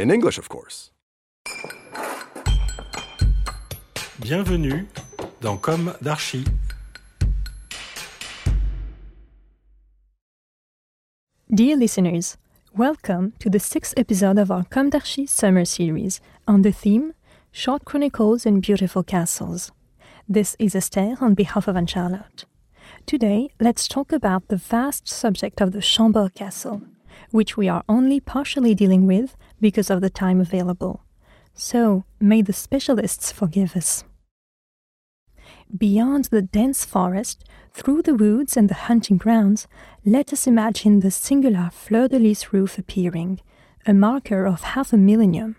In English, of course. Bienvenue dans Comme d'Archi. Dear listeners, welcome to the sixth episode of our Comme d'Archi summer series on the theme Short Chronicles and Beautiful Castles. This is Esther on behalf of Anne Charlotte. Today, let's talk about the vast subject of the Chambord Castle, which we are only partially dealing with because of the time available. So, may the specialists forgive us. Beyond the dense forest, through the woods and the hunting grounds, let us imagine the singular fleur de lis roof appearing, a marker of half a millennium.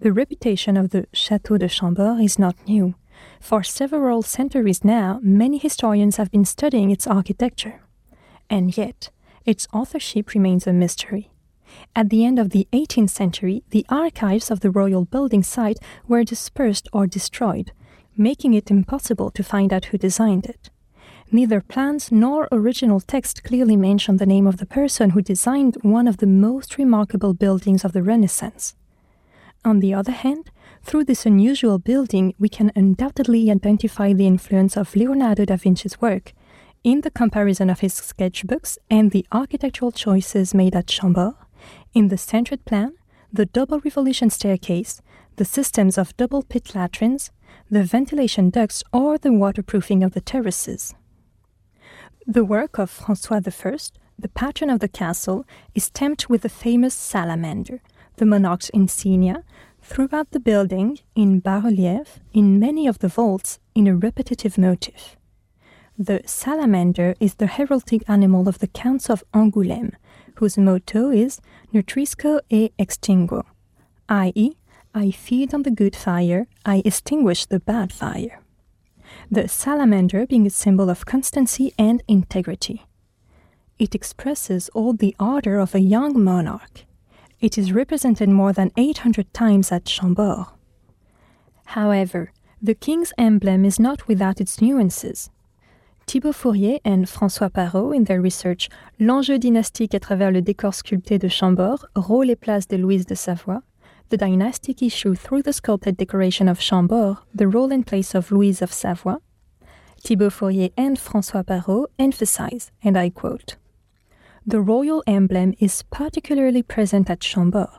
The reputation of the Château de Chambord is not new. For several centuries now, many historians have been studying its architecture. And yet, its authorship remains a mystery. At the end of the 18th century, the archives of the royal building site were dispersed or destroyed, making it impossible to find out who designed it. Neither plans nor original text clearly mention the name of the person who designed one of the most remarkable buildings of the Renaissance. On the other hand, through this unusual building, we can undoubtedly identify the influence of Leonardo da Vinci's work in the comparison of his sketchbooks and the architectural choices made at Chambord, in the centered plan, the double revolution staircase, the systems of double pit latrines, the ventilation ducts, or the waterproofing of the terraces. The work of Francois I, the patron of the castle, is stamped with the famous salamander, the monarch's insignia, throughout the building, in bas relief, in many of the vaults, in a repetitive motif. The salamander is the heraldic animal of the Counts of Angoulême, whose motto is Nutrisco et extinguo, i.e., I feed on the good fire, I extinguish the bad fire. The salamander being a symbol of constancy and integrity. It expresses all the ardor of a young monarch. It is represented more than 800 times at Chambord. However, the king's emblem is not without its nuances. Thibaut Fourier and François Parot, in their research L'enjeu dynastique à travers le décor sculpté de Chambord, rôle et place de Louise de Savoie, the dynastic issue through the sculpted decoration of Chambord, the role and place of Louise of Savoie, Thibaut Fourier and François Parot emphasize, and I quote, The royal emblem is particularly present at Chambord.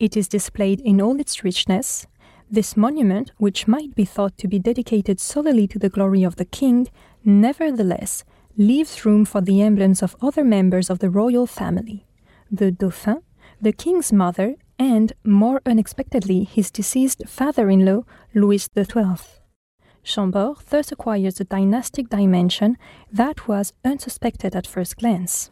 It is displayed in all its richness. This monument, which might be thought to be dedicated solely to the glory of the king, nevertheless leaves room for the emblems of other members of the royal family the Dauphin, the king's mother, and, more unexpectedly, his deceased father in law, Louis XII. Chambord thus acquires a dynastic dimension that was unsuspected at first glance.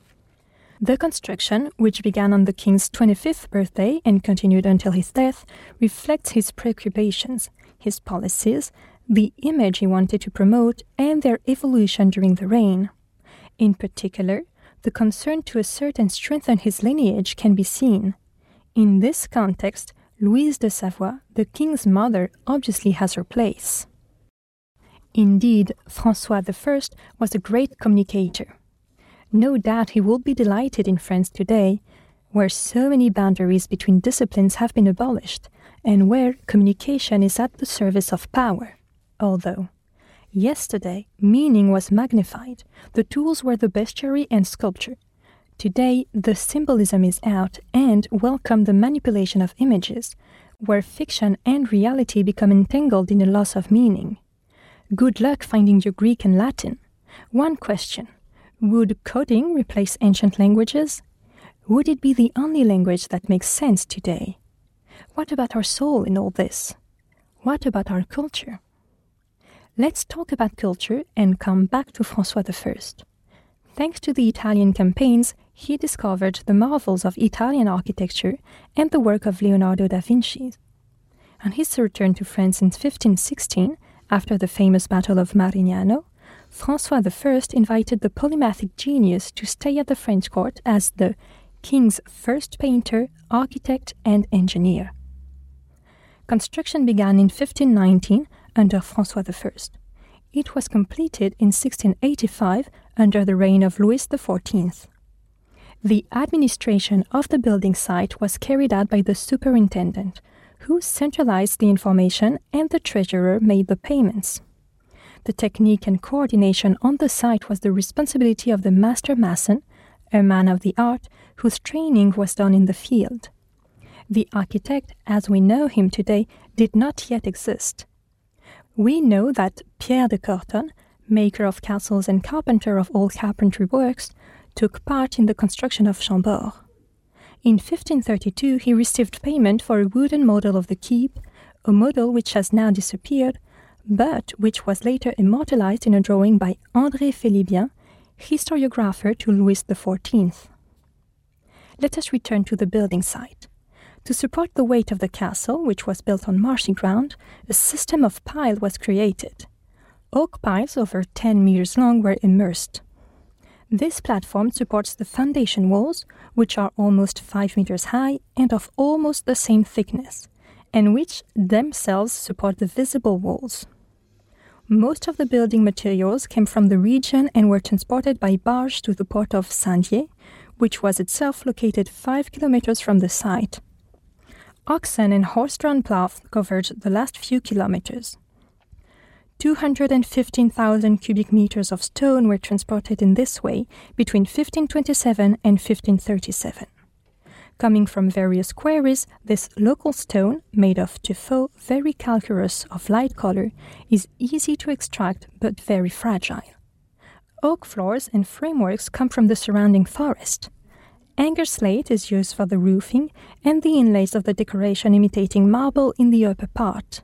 The construction, which began on the king's 25th birthday and continued until his death, reflects his preoccupations, his policies, the image he wanted to promote, and their evolution during the reign. In particular, the concern to assert and strengthen his lineage can be seen. In this context, Louise de Savoie, the king's mother, obviously has her place. Indeed, Francois I was a great communicator. No doubt he will be delighted in France today, where so many boundaries between disciplines have been abolished, and where communication is at the service of power. Although, yesterday, meaning was magnified, the tools were the bestiary and sculpture. Today, the symbolism is out and welcome the manipulation of images, where fiction and reality become entangled in a loss of meaning. Good luck finding your Greek and Latin. One question Would coding replace ancient languages? Would it be the only language that makes sense today? What about our soul in all this? What about our culture? Let's talk about culture and come back to Francois I. Thanks to the Italian campaigns, he discovered the marvels of Italian architecture and the work of Leonardo da Vinci. On his return to France in 1516, after the famous Battle of Marignano, Francois I invited the polymathic genius to stay at the French court as the king's first painter, architect, and engineer. Construction began in 1519 under Francois I. It was completed in 1685 under the reign of Louis XIV. The administration of the building site was carried out by the superintendent, who centralized the information and the treasurer made the payments. The technique and coordination on the site was the responsibility of the master mason, a man of the art whose training was done in the field. The architect, as we know him today, did not yet exist. We know that Pierre de Corton, maker of castles and carpenter of all carpentry works, took part in the construction of Chambord. In 1532, he received payment for a wooden model of the keep, a model which has now disappeared, but which was later immortalized in a drawing by André Félibien, historiographer to Louis XIV. Let us return to the building site. To support the weight of the castle, which was built on marshy ground, a system of piles was created. Oak piles over 10 meters long were immersed. This platform supports the foundation walls, which are almost 5 meters high and of almost the same thickness, and which themselves support the visible walls. Most of the building materials came from the region and were transported by barge to the port of Saint-Dyé, which was itself located 5 kilometers from the site. Oxen and horse-drawn plows covered the last few kilometers. 215,000 cubic meters of stone were transported in this way between 1527 and 1537. Coming from various quarries, this local stone, made of tuffeau, very calcareous of light color, is easy to extract but very fragile. Oak floors and frameworks come from the surrounding forest. Angers slate is used for the roofing and the inlays of the decoration imitating marble in the upper part.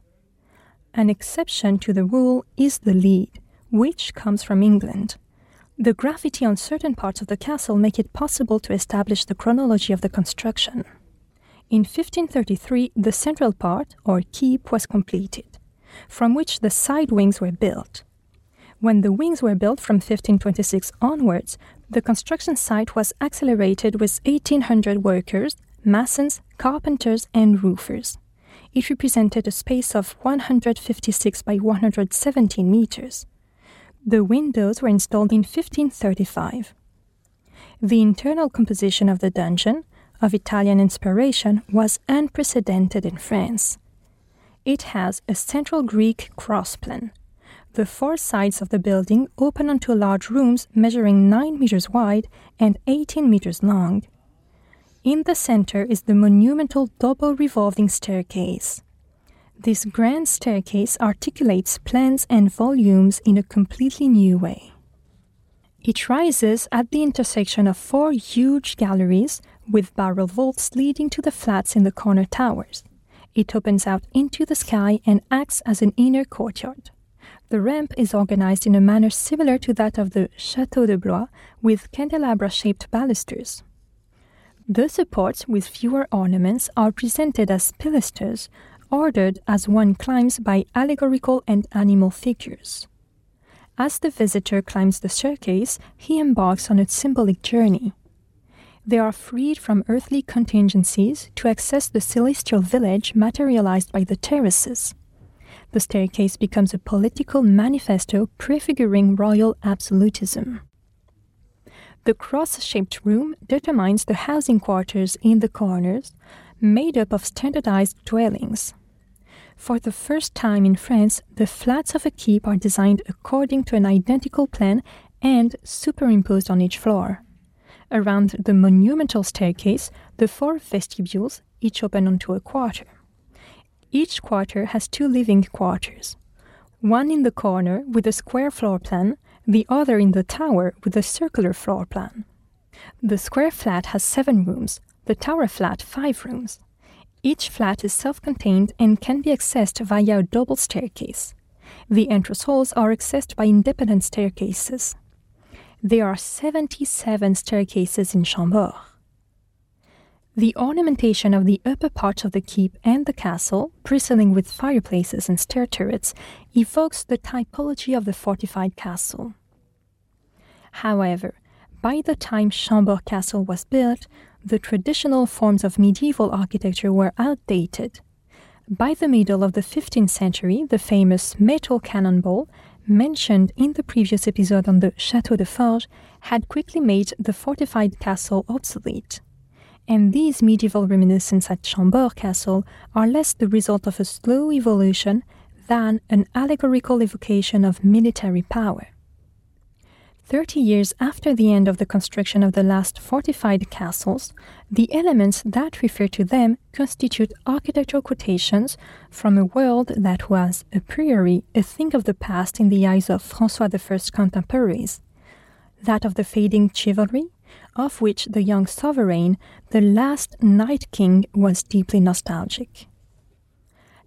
An exception to the rule is the lead, which comes from England. The graffiti on certain parts of the castle make it possible to establish the chronology of the construction. In 1533, the central part, or keep, was completed, from which the side wings were built. When the wings were built from 1526 onwards, the construction site was accelerated with 1,800 workers, masons, carpenters, and roofers. It represented a space of 156 by 117 meters. The windows were installed in 1535. The internal composition of the dungeon, of Italian inspiration, was unprecedented in France. It has a central Greek cross plan. The four sides of the building open onto large rooms measuring 9 meters wide and 18 meters long. In the center is the monumental double revolving staircase. This grand staircase articulates plans and volumes in a completely new way. It rises at the intersection of four huge galleries with barrel vaults leading to the flats in the corner towers. It opens out into the sky and acts as an inner courtyard. The ramp is organized in a manner similar to that of the Château de Blois, with candelabra shaped balusters. The supports with fewer ornaments are presented as pilasters ordered as one climbs by allegorical and animal figures. As the visitor climbs the staircase, he embarks on a symbolic journey. They are freed from earthly contingencies to access the celestial village materialized by the terraces. The staircase becomes a political manifesto prefiguring royal absolutism. The cross shaped room determines the housing quarters in the corners, made up of standardized dwellings. For the first time in France, the flats of a keep are designed according to an identical plan and superimposed on each floor. Around the monumental staircase, the four vestibules each open onto a quarter. Each quarter has two living quarters one in the corner with a square floor plan, the other in the tower with a circular floor plan. The square flat has seven rooms, the tower flat five rooms. Each flat is self contained and can be accessed via a double staircase. The entrance halls are accessed by independent staircases. there are 77 staircases in Chambord. The ornamentation of the upper part of the keep and the castle, bristling with fireplaces and stair turrets, evokes the typology of the fortified castle. However, by the time Chambord Castle was built, the traditional forms of medieval architecture were outdated. By the middle of the 15th century, the famous metal cannonball, mentioned in the previous episode on the Château de Forges, had quickly made the fortified castle obsolete. And these medieval reminiscences at Chambord Castle are less the result of a slow evolution than an allegorical evocation of military power. Thirty years after the end of the construction of the last fortified castles, the elements that refer to them constitute architectural quotations from a world that was, a priori, a thing of the past in the eyes of Francois I's contemporaries. That of the fading chivalry, of which the young sovereign, the last knight king, was deeply nostalgic.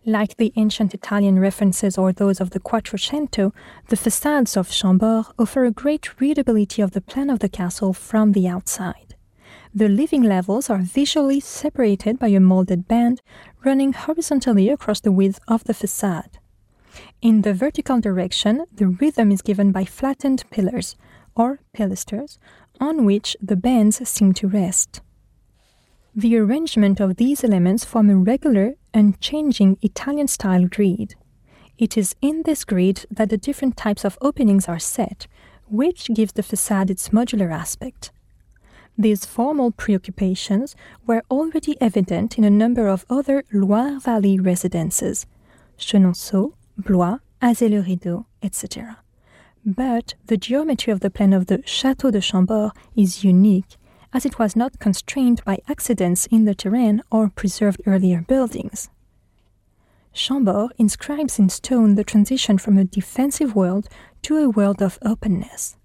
Like the ancient Italian references or those of the Quattrocento, the facades of Chambord offer a great readability of the plan of the castle from the outside. The living levels are visually separated by a molded band running horizontally across the width of the facade. In the vertical direction, the rhythm is given by flattened pillars, or pilasters, on which the bands seem to rest. The arrangement of these elements form a regular, and changing Italian style grid. It is in this grid that the different types of openings are set, which gives the facade its modular aspect. These formal preoccupations were already evident in a number of other Loire Valley residences, Chenonceau, Blois, Azay-le-Rideau, etc. But the geometry of the plan of the Château de Chambord is unique as it was not constrained by accidents in the terrain or preserved earlier buildings. Chambord inscribes in stone the transition from a defensive world to a world of openness.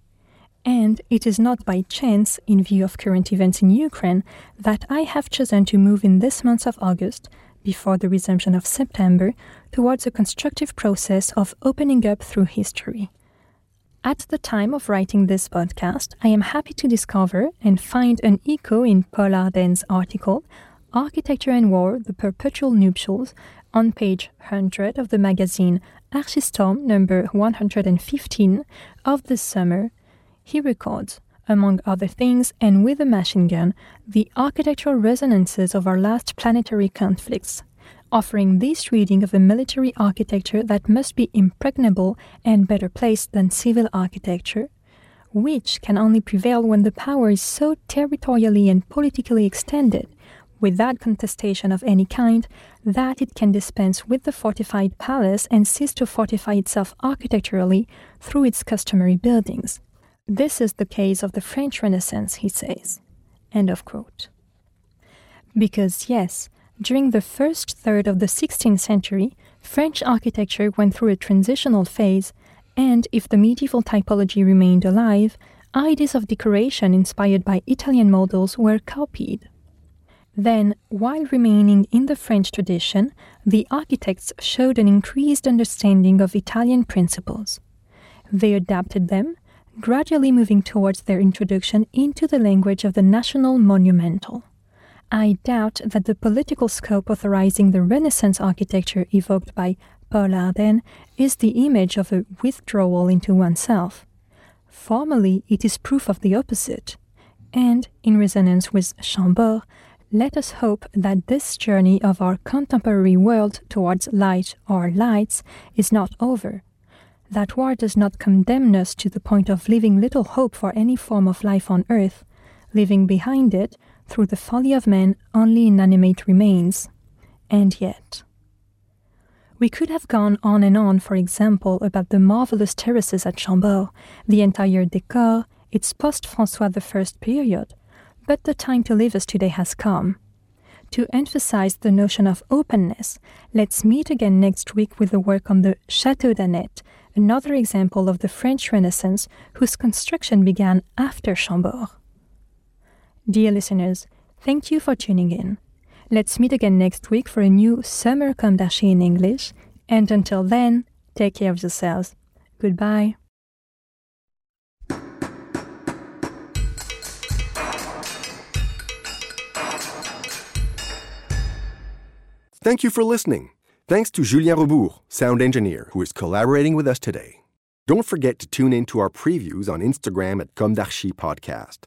And it is not by chance, in view of current events in Ukraine, that I have chosen to move in this month of August, before the resumption of September, towards a constructive process of opening up through history. At the time of writing this podcast, I am happy to discover and find an echo in Paul Ardenne's article, Architecture and War The Perpetual Nuptials, on page 100 of the magazine Archistorm number 115 of this summer. He records, among other things, and with a machine gun, the architectural resonances of our last planetary conflicts, offering this reading of a military architecture that must be impregnable and better placed than civil architecture, which can only prevail when the power is so territorially and politically extended, without contestation of any kind, that it can dispense with the fortified palace and cease to fortify itself architecturally through its customary buildings. This is the case of the French Renaissance, he says. End of quote. Because, yes, during the first third of the 16th century, French architecture went through a transitional phase, and if the medieval typology remained alive, ideas of decoration inspired by Italian models were copied. Then, while remaining in the French tradition, the architects showed an increased understanding of Italian principles. They adapted them, gradually moving towards their introduction into the language of the national monumental. I doubt that the political scope authorizing the Renaissance architecture evoked by Paul Ardenne is the image of a withdrawal into oneself. Formally, it is proof of the opposite. And, in resonance with Chambord, let us hope that this journey of our contemporary world towards light or lights is not over. That war does not condemn us to the point of leaving little hope for any form of life on earth, leaving behind it through the folly of men, only inanimate remains. And yet. We could have gone on and on, for example, about the marvelous terraces at Chambord, the entire decor, its post Francois I period, but the time to leave us today has come. To emphasize the notion of openness, let's meet again next week with the work on the Château d'Anet, another example of the French Renaissance whose construction began after Chambord. Dear listeners, thank you for tuning in. Let's meet again next week for a new Summer Come in English, and until then, take care of yourselves. Goodbye. Thank you for listening. Thanks to Julien Rebourg, sound engineer, who is collaborating with us today. Don't forget to tune in to our previews on Instagram at Comme Podcast.